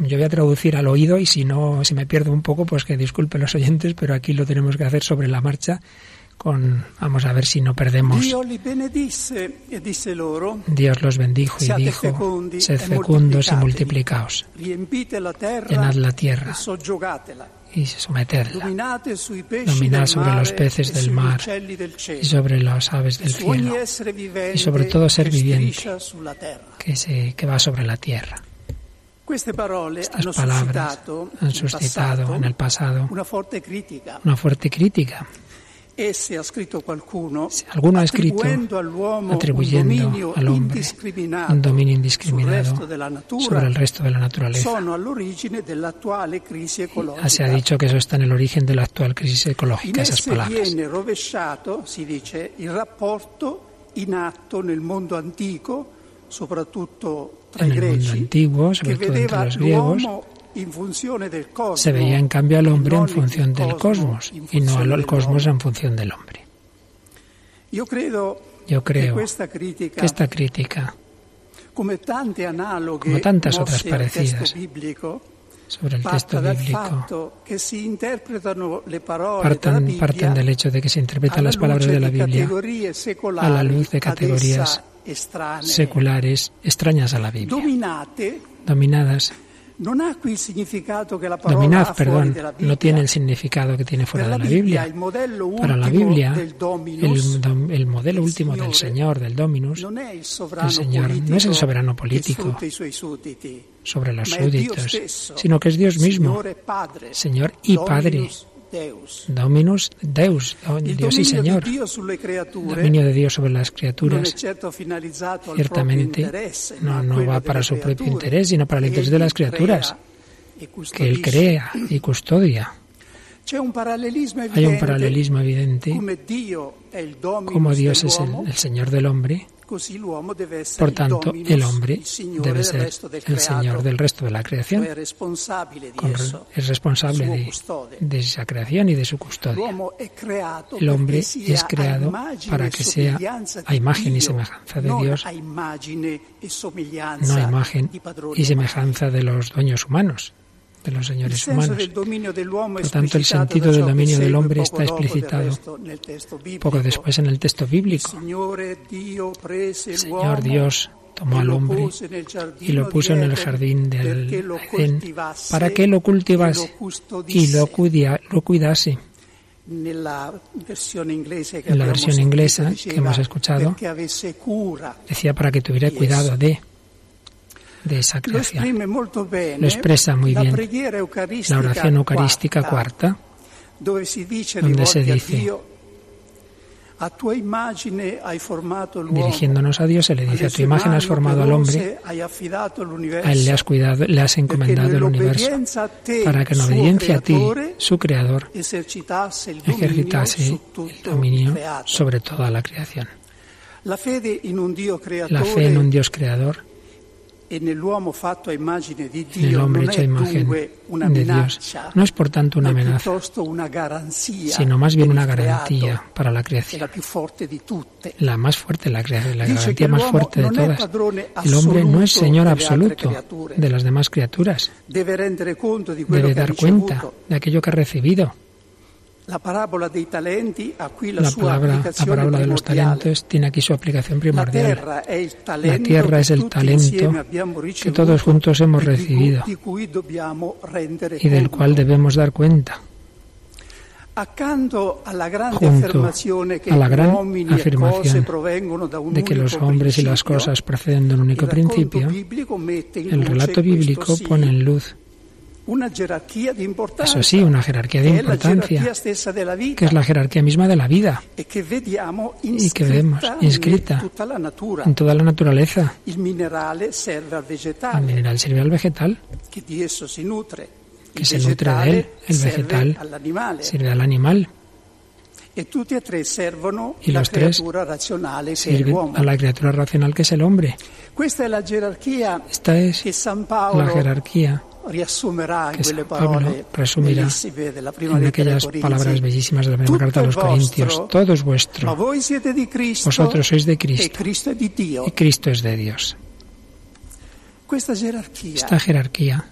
yo voy a traducir al oído y si no, si me pierdo un poco, pues que disculpen los oyentes, pero aquí lo tenemos que hacer sobre la marcha. Con, vamos a ver si no perdemos. E Dios los bendijo y dijo, sed e fecundos y multiplicaos, llenad la tierra y sometedla, dominad sobre los peces del mar y sobre las aves del cielo y sobre todo ser viviente que, se, que va sobre la tierra. Estas palabras han suscitado en el pasado una fuerte crítica. Si alguno ha escrito atribuyendo al hombre un dominio indiscriminado sobre el resto de la naturaleza, se ha dicho que eso está en el origen de la actual crisis ecológica, esas palabras. il rapporto in atto nel mondo antico, soprattutto en el mundo antiguo, sobre todo entre los griegos, se veía en cambio al hombre en función del cosmos y no al cosmos en función del hombre. Yo creo que esta crítica, como tantas otras parecidas sobre el texto bíblico, parten, parten del hecho de que se interpretan las palabras de la Biblia a la luz de categorías seculares extrañas a la Biblia. Dominadas. Dominad, perdón, no tiene el significado que tiene fuera de la Biblia. Para la Biblia, el, modelo último del Señor, del Dominus, el Señor no es el soberano político sobre los súbditos, sino que es Dios mismo, Señor y Padre Dominus Deus, Dios y Señor. Dominio de Dios sobre las criaturas. Ciertamente no, no va para su propio interés, sino para el interés de las criaturas que Él crea y custodia. Hay un paralelismo evidente, como Dios es el Señor del hombre. por tanto, el hombre debe ser el Señor del resto de la creación. es responsable de, esa creación y de su custodia. El hombre es creado para que sea a imagen y semejanza de Dios, no a imagen y semejanza de los dueños humanos de los señores humanos. Por tanto, el sentido del dominio del hombre está explicitado poco después en el texto bíblico. El Señor Dios tomó al hombre y lo puso en el jardín del Edén para que lo cultivase y lo, lo cuidase. En la versión inglesa que hemos escuchado, decía para que tuviera cuidado de de esa creación. Lo expresa muy bien la oración eucarística cuarta, donde se dice, dirigiéndonos a Dios, se le dice, a tu imagen has formado al hombre, a él le has cuidado, le has encomendado el universo, para que en obediencia a ti, su creador, ejercitase el dominio sobre toda la creación. La fe en un Dios creador el hombre hecho a imagen de Dios no es por tanto una amenaza, sino más bien una garantía para la creación. La más fuerte, la, la garantía más fuerte de todas. El hombre no es señor absoluto de las demás criaturas. Debe dar cuenta de aquello que ha recibido. La parábola, talenti, la, la, palabra, la parábola de los talentos tiene aquí su aplicación primordial. La tierra es el talento que todos juntos hemos recibido y del cual debemos dar cuenta. Junto a la gran afirmación de que los hombres y las cosas proceden de un único principio, el relato bíblico pone en luz eso sí, una jerarquía de importancia, que es la jerarquía misma de la vida. Y que vemos inscrita en toda la naturaleza. El mineral sirve al vegetal, que se nutre. De él. El vegetal sirve al animal. Y los tres sirven a la criatura racional que es el hombre. Esta es la jerarquía que Pablo resumirá en aquellas palabras bellísimas de la primera carta a los Corintios. Todo es vuestro. Vosotros sois de Cristo y Cristo es de Dios. Esta jerarquía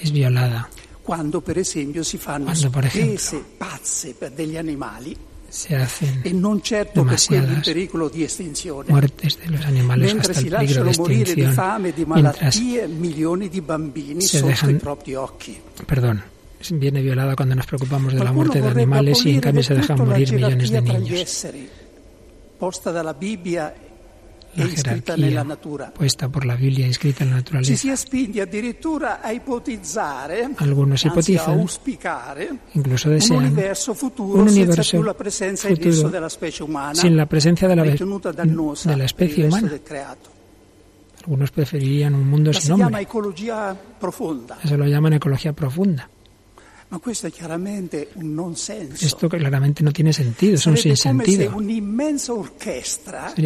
es violada cuando, por ejemplo, si fanno spese pazze per degli animali e non certo demasiadas pericolo di estinzione. Mentre si lasciano morire di fame di malattie milioni di bambini sotto dejan- i propri occhi. perdón, viene violada cuando nos preocupamos de la muerte de animales y en cambio se dejan morir millones de niños. posta dalla Bibbia La jerarquía natura. puesta por la Biblia inscrita en la naturaleza. Algunos anzi a ipotizan, auspicare, incluso un desean, universo futuro un universo futuro sin la presencia de la, de la especie humana. Algunos preferirían un mundo sin hombre. Eso lo llaman ecología profunda. Esto claramente no tiene sentido, es un come sinsentido. Sería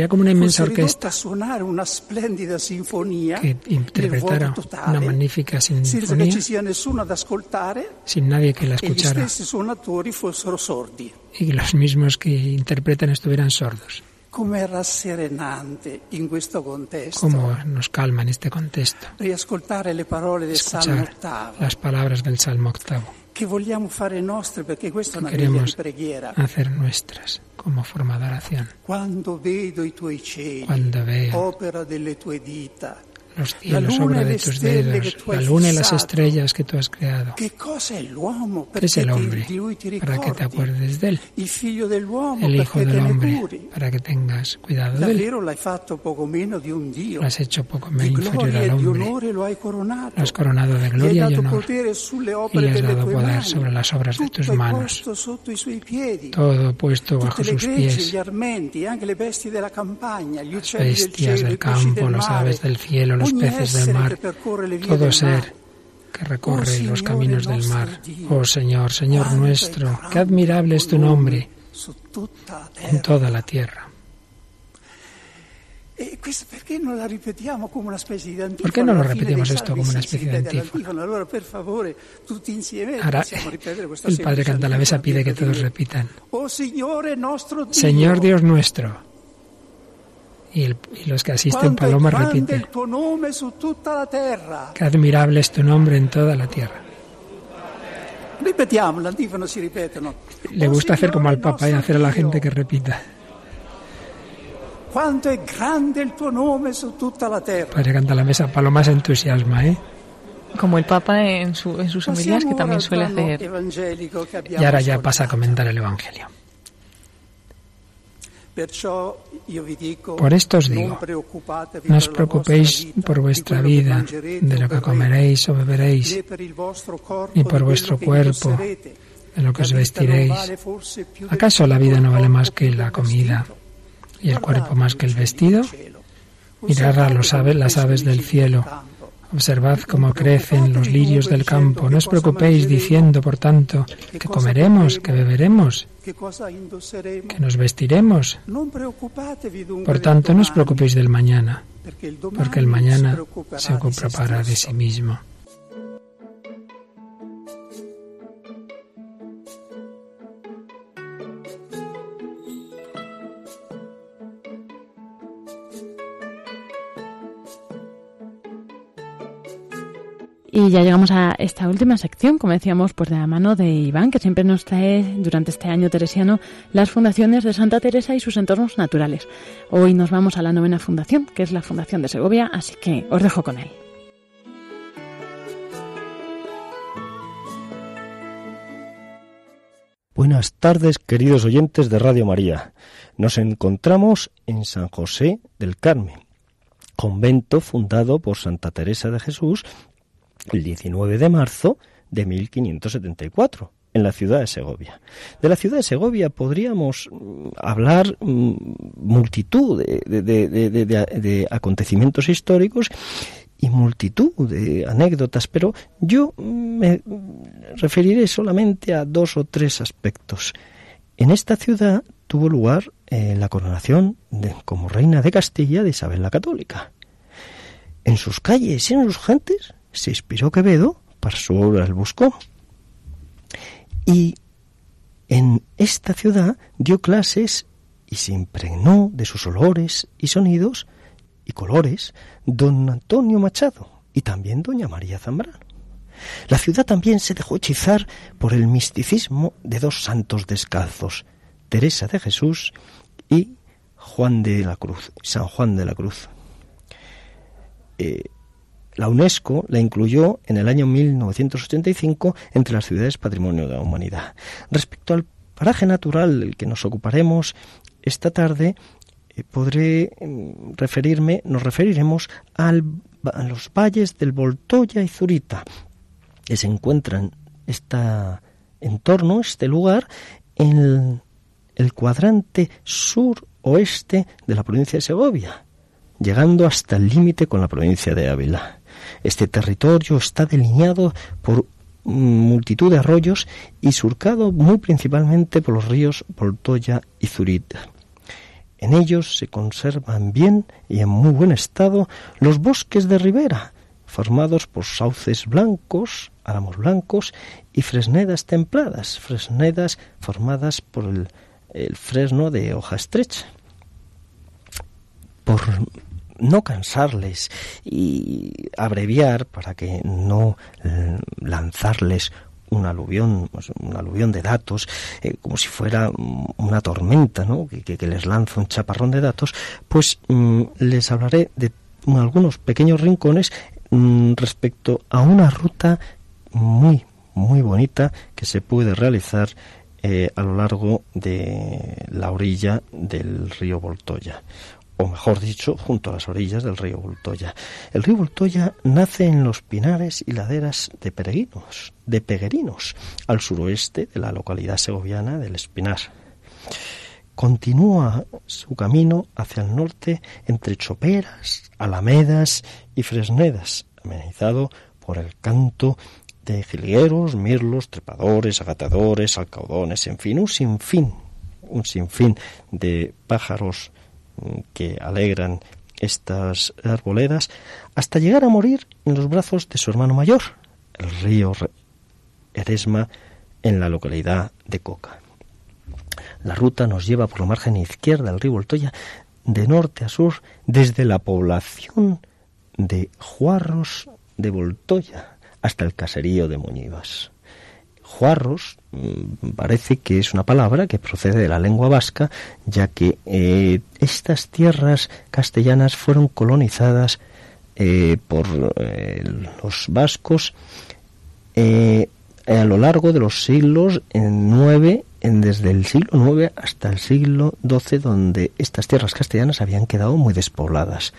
como una inmensa orquesta. a suonare una splendida sinfonia que interpretara una magnífica senza che sinfonía ci sia nessuno ad ascoltare sin nadie que la gli escuchara. stessi suonatori fossero sordi. y que los mismos que interpretan estuvieran sordos. Com'è rasserenante in questo contesto Cómo nos calma en este contexto. Riascoltare le parole del Salmo escuchar ottavo, las palabras del Salmo octavo queremos hacer nuestras como forma de oración. Cuando veo, los cielos, obra de tus dedos, que tú la has luna y las estrellas que tú has creado. ¿Qué es el hombre? Para que te acuerdes de él. El hijo del hombre, para que tengas cuidado de él. Lo has hecho poco menos inferior al hombre. lo has coronado de gloria y honor. Y le has dado poder sobre las obras de tus manos. Todo puesto bajo sus pies. Las bestias del campo, las aves del cielo, los peces del essere mar, todo del ser que recorre Oh, los caminos del mar. Oh Señor, Señor nuestro, qué admirable es tu nombre en toda la tierra. E di antifona? ¿Por qué no lo repetimos esto como una especie de antífona? Ahora el Padre semplice canta la mesa antifona pide que todos repitan. Oh Señor Dios nuestro. Y, el- y los que asisten grande repiten. Qué admirable es tu nombre en toda la tierra. Le gusta hacer como al Papa y hacer a la gente que repita. Quanto è grande il tuo nome su tutta la terra. Padre canta la mesa, Paloma se entusiasma, ¿eh? Como el Papa en, su- en sus homilías, que también suele hacer. Y ahora ya pasa a comentar el Evangelio. Por esto os digo, No os preocupéis por vuestra vida, de lo que comeréis o beberéis, ni por vuestro cuerpo, de lo que os vestiréis. ¿Acaso la vida no vale más que la comida y el cuerpo más que el vestido? Mirad a los aves, las aves del cielo. Observad cómo crecen los lirios del campo. No os preocupéis diciendo, por tanto, que comeremos, que beberemos, que nos vestiremos. Por tanto, no os preocupéis del mañana, porque el mañana se ocupará de sí mismo. Y ya llegamos a esta última sección, como decíamos, pues de la mano de Iván, que siempre nos trae durante este año teresiano las fundaciones de Santa Teresa y sus entornos naturales. Hoy nos vamos a la novena fundación, que es la Fundación de Segovia, así que os dejo con él. Buenas tardes, queridos oyentes de Radio María. Nos encontramos en San José del Carmen, convento fundado por Santa Teresa de Jesús el 19 de marzo de 1574 en la ciudad de Segovia. De la ciudad de Segovia podríamos mm, hablar mm, multitud de, acontecimientos históricos y multitud de anécdotas, pero yo me referiré solamente a dos o tres aspectos. En esta ciudad tuvo lugar eh, la coronación como reina de Castilla de Isabel la Católica. En sus calles y en sus gentes se inspiró Quevedo para su obra El Buscó. Y en esta ciudad dio clases y se impregnó de sus olores y sonidos y colores don Antonio Machado y también doña María Zambrano. La ciudad también se dejó hechizar por el misticismo de dos santos descalzos, Teresa de Jesús y Juan de la Cruz, San Juan de la Cruz. Eh, la UNESCO la incluyó en el año 1985 entre las ciudades patrimonio de la humanidad. Respecto al paraje natural del que nos ocuparemos esta tarde, eh, podré mm, referirme, nos referiremos a los valles del Voltoya y Zurita, que se encuentran este entorno, este lugar, en el cuadrante sur-oeste de la provincia de Segovia, llegando hasta el límite con la provincia de Ávila. Este territorio está delineado por multitud de arroyos y surcado muy principalmente por los ríos Voltoya y Zurita. En ellos se conservan bien y en muy buen estado los bosques de ribera, formados por sauces blancos, álamos blancos y fresnedas templadas, fresnedas formadas por el, el fresno de hoja estrecha. Por no cansarles y abreviar para que no eh, lanzarles un aluvión, pues, un aluvión de datos, eh, como si fuera una tormenta, ¿no? que, les lanza un chaparrón de datos, pues mm, les hablaré de algunos pequeños rincones mm, respecto a una ruta muy, muy bonita que se puede realizar eh, a lo largo de la orilla del río Voltoya o mejor dicho, junto a las orillas del río Voltoya. El río Voltoya nace en los pinares y laderas de peregrinos, de peregrinos, al suroeste de la localidad segoviana del Espinar. Continúa su camino hacia el norte entre choperas, alamedas y fresnedas, amenizado por el canto de jilgueros, mirlos, trepadores, agatadores, alcaudones, en fin, un sinfín, un sinfín de pájaros que alegran estas arboledas, hasta llegar a morir en los brazos de su hermano mayor, el río Eresma, en la localidad de Coca. La ruta nos lleva por la margen izquierda del río Voltoya, de norte a sur, desde la población de Juarros de Voltoya hasta el caserío de Muñivas. Juarros mm, parece que es una palabra que procede de la lengua vasca, ya que eh, estas tierras castellanas fueron colonizadas eh, por eh, los vascos a lo largo de los siglos nueve, desde el siglo IX hasta el siglo XII, donde estas tierras castellanas habían quedado muy despobladas.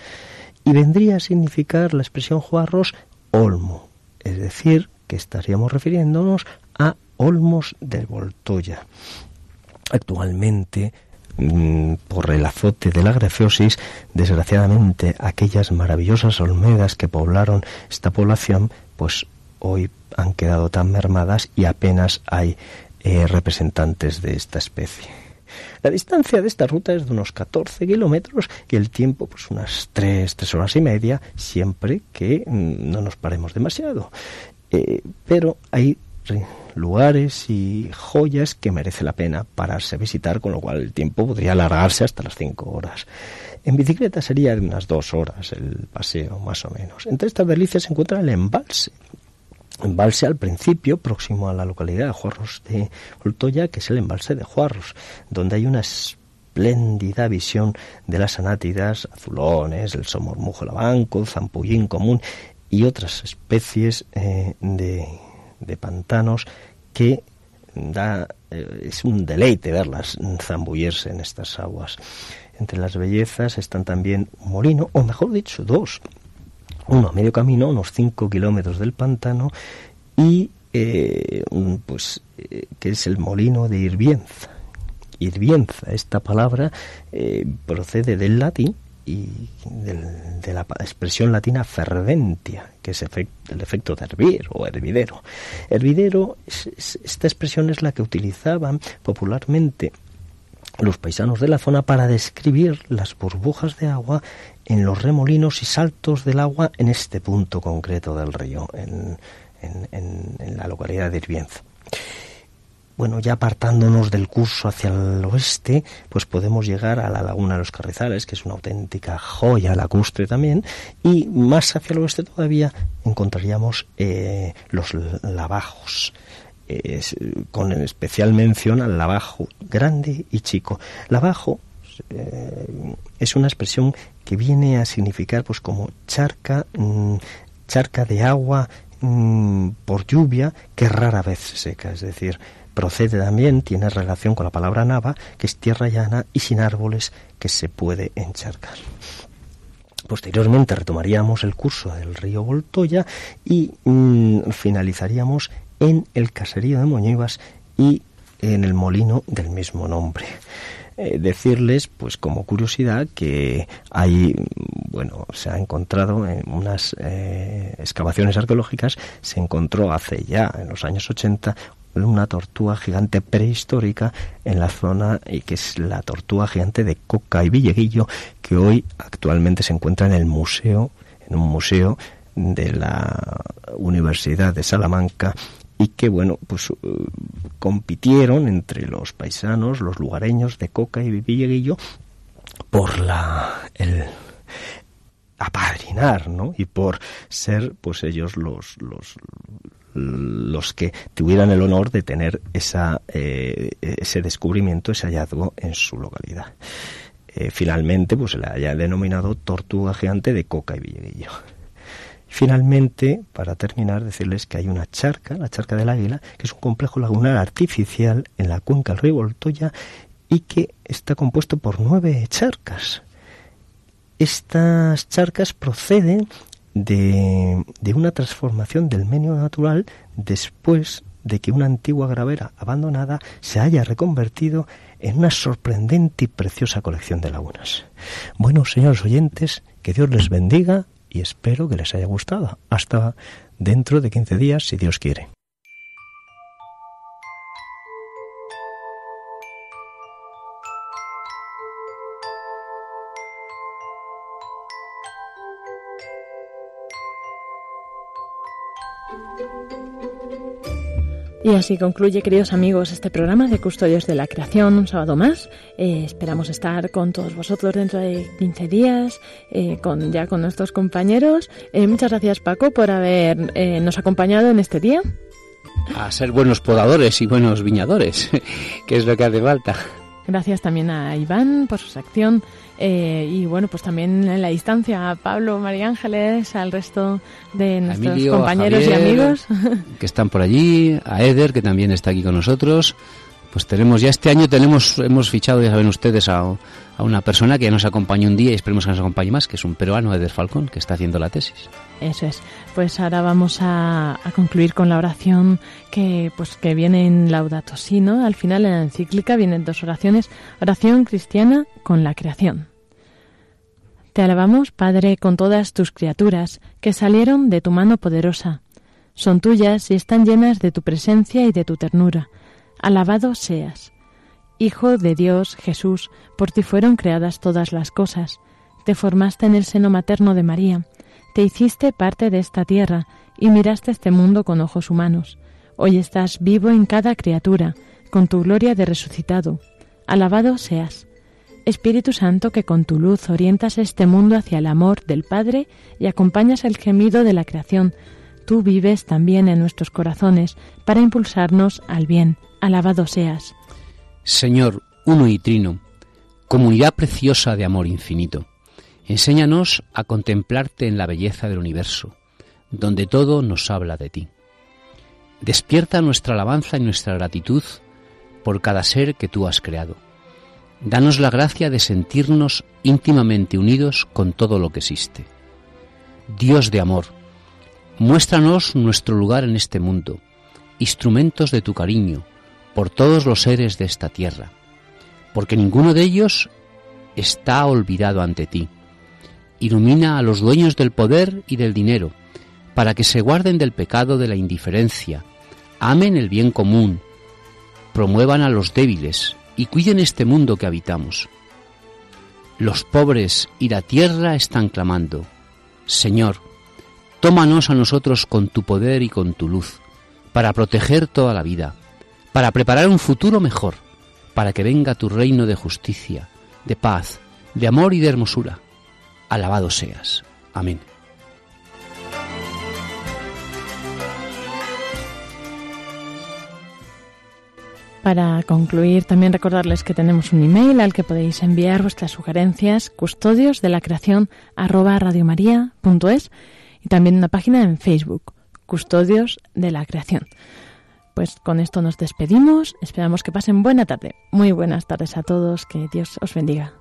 Y vendría a significar la expresión juarros olmo, es decir, que estaríamos refiriéndonos Olmos del Voltoya. Actualmente, mm, por el azote de la grafiosis, desgraciadamente aquellas maravillosas olmedas que poblaron esta población, pues hoy han quedado tan mermadas y apenas hay eh, representantes de esta especie. La distancia de esta ruta es de unos 14 kilómetros y el tiempo pues unas 3, 3 horas y media, siempre que mm, no nos paremos demasiado. Eh, pero hay lugares y joyas que merece la pena pararse a visitar, con lo cual el tiempo podría alargarse hasta las 5 horas. En bicicleta sería unas 2 horas el paseo, más o menos. Entre estas delicias se encuentra el embalse, embalse al principio, próximo a la localidad de Juarros de Oltoya, que es el embalse de Juarros, donde hay una espléndida visión de las anátidas, azulones, el somormujo labanco, el zampullín común y otras especies eh, de, de, pantanos que da, eh, es un deleite verlas zambullirse en estas aguas. Entre las bellezas están también un molino, o mejor dicho, dos, uno a medio camino, unos 5 kilómetros del pantano, y eh, pues eh, que es el molino de Irvienza. Irvienza, esta palabra procede del latín y de la expresión latina ferventia, que es el efecto de hervir o hervidero. Hervidero, esta expresión es la que utilizaban popularmente los paisanos de la zona para describir las burbujas de agua en los remolinos y saltos del agua en este punto concreto del río, en, la localidad de Irvienza. Bueno, ya apartándonos del curso hacia el oeste, pues podemos llegar a la laguna de los Carrizales, que es una auténtica joya lacustre también, y más hacia el oeste todavía encontraríamos eh, los lavajos, con especial mención al lavajo grande y chico. Lavajo eh, es una expresión que viene a significar pues como charca, mm, charca de agua mm, por lluvia que rara vez se seca, es decir, procede también, tiene relación con la palabra nava, que es tierra llana y sin árboles que se puede encharcar. Posteriormente retomaríamos el curso del río Voltoya y mm, finalizaríamos en el caserío de Moñivas y en el molino del mismo nombre. Eh, decirles, pues como curiosidad, que hay, bueno, se ha encontrado en unas eh, excavaciones arqueológicas, se encontró hace ya, en los años 80, una tortuga gigante prehistórica en la zona y que es la tortuga gigante de Coca y Villeguillo que hoy actualmente se encuentra en el museo en un museo de la Universidad de Salamanca y que bueno pues uh, compitieron entre los paisanos los lugareños de Coca y Villeguillo por la el apadrinar no y por ser pues ellos los los los que tuvieran el honor de tener esa, eh, ese descubrimiento, ese hallazgo en su localidad. Eh, finalmente, pues se le haya denominado tortuga gigante de Coca y Villeguillo. Finalmente, para terminar, decirles que hay una charca, la charca del Águila, que es un complejo lagunar artificial en la cuenca del río Voltoya y que está compuesto por nueve charcas. Estas charcas proceden de, de una transformación del medio natural después de que una antigua gravera abandonada se haya reconvertido en una sorprendente y preciosa colección de lagunas. Bueno, señores oyentes, que Dios les bendiga y espero que les haya gustado. Hasta dentro de 15 días, si Dios quiere. Y así concluye, queridos amigos, este programa de Custodios de la Creación, un sábado más. Eh, esperamos estar con todos vosotros dentro de 15 días, eh, con, ya con nuestros compañeros. Eh, muchas gracias, Paco, por habernos acompañado en este día. A ser buenos podadores y buenos viñadores, que es lo que hace falta. Gracias también a Iván por su sección eh, y bueno, pues también en la distancia a Pablo, María Ángeles, al resto de nuestros compañeros y amigos. Que están por allí, a Eder, que también está aquí con nosotros. Pues tenemos, ya este año tenemos, hemos fichado, ya saben ustedes, a, a una persona que ya nos acompañó un día y esperemos que nos acompañe más, que es un peruano, Eder Falcón, que está haciendo la tesis. Eso es. Pues ahora vamos a, concluir con la oración que, pues, que viene en Laudato Si, ¿no? Al final en la encíclica vienen dos oraciones. Oración cristiana con la creación. Te alabamos, Padre, con todas tus criaturas, que salieron de tu mano poderosa. Son tuyas y están llenas de tu presencia y de tu ternura. Alabado seas. Hijo de Dios, Jesús, por ti fueron creadas todas las cosas. Te formaste en el seno materno de María, te hiciste parte de esta tierra y miraste este mundo con ojos humanos. Hoy estás vivo en cada criatura, con tu gloria de resucitado. Alabado seas. Espíritu Santo, que con tu luz orientas este mundo hacia el amor del Padre y acompañas el gemido de la creación, tú vives también en nuestros corazones para impulsarnos al bien. Alabado seas. Señor, uno y trino, comunidad preciosa de amor infinito, enséñanos a contemplarte en la belleza del universo, donde todo nos habla de ti. Despierta nuestra alabanza y nuestra gratitud por cada ser que tú has creado. Danos la gracia de sentirnos íntimamente unidos con todo lo que existe. Dios de amor, muéstranos nuestro lugar en este mundo, instrumentos de tu cariño, por todos los seres de esta tierra, porque ninguno de ellos está olvidado ante ti. Ilumina a los dueños del poder y del dinero, para que se guarden del pecado de la indiferencia, amen el bien común, promuevan a los débiles y cuiden este mundo que habitamos. Los pobres y la tierra están clamando, Señor, tómanos a nosotros con tu poder y con tu luz, para proteger toda la vida para preparar un futuro mejor, para que venga tu reino de justicia, de paz, de amor y de hermosura. Alabado seas. Amén. Para concluir, también recordarles que tenemos un email al que podéis enviar vuestras sugerencias, custodios de la creación arroba radiomaria.es y también una página en Facebook, Custodios de la Creación. Pues con esto nos despedimos. Esperamos que pasen buena tarde. Muy buenas tardes a todos. Que Dios os bendiga.